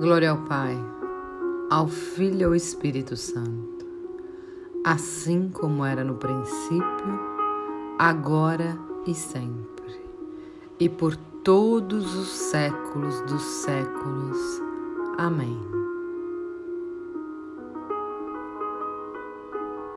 Glória ao Pai, ao Filho e ao Espírito Santo, assim como era no princípio, agora e sempre, e por todos os séculos dos séculos. Amém.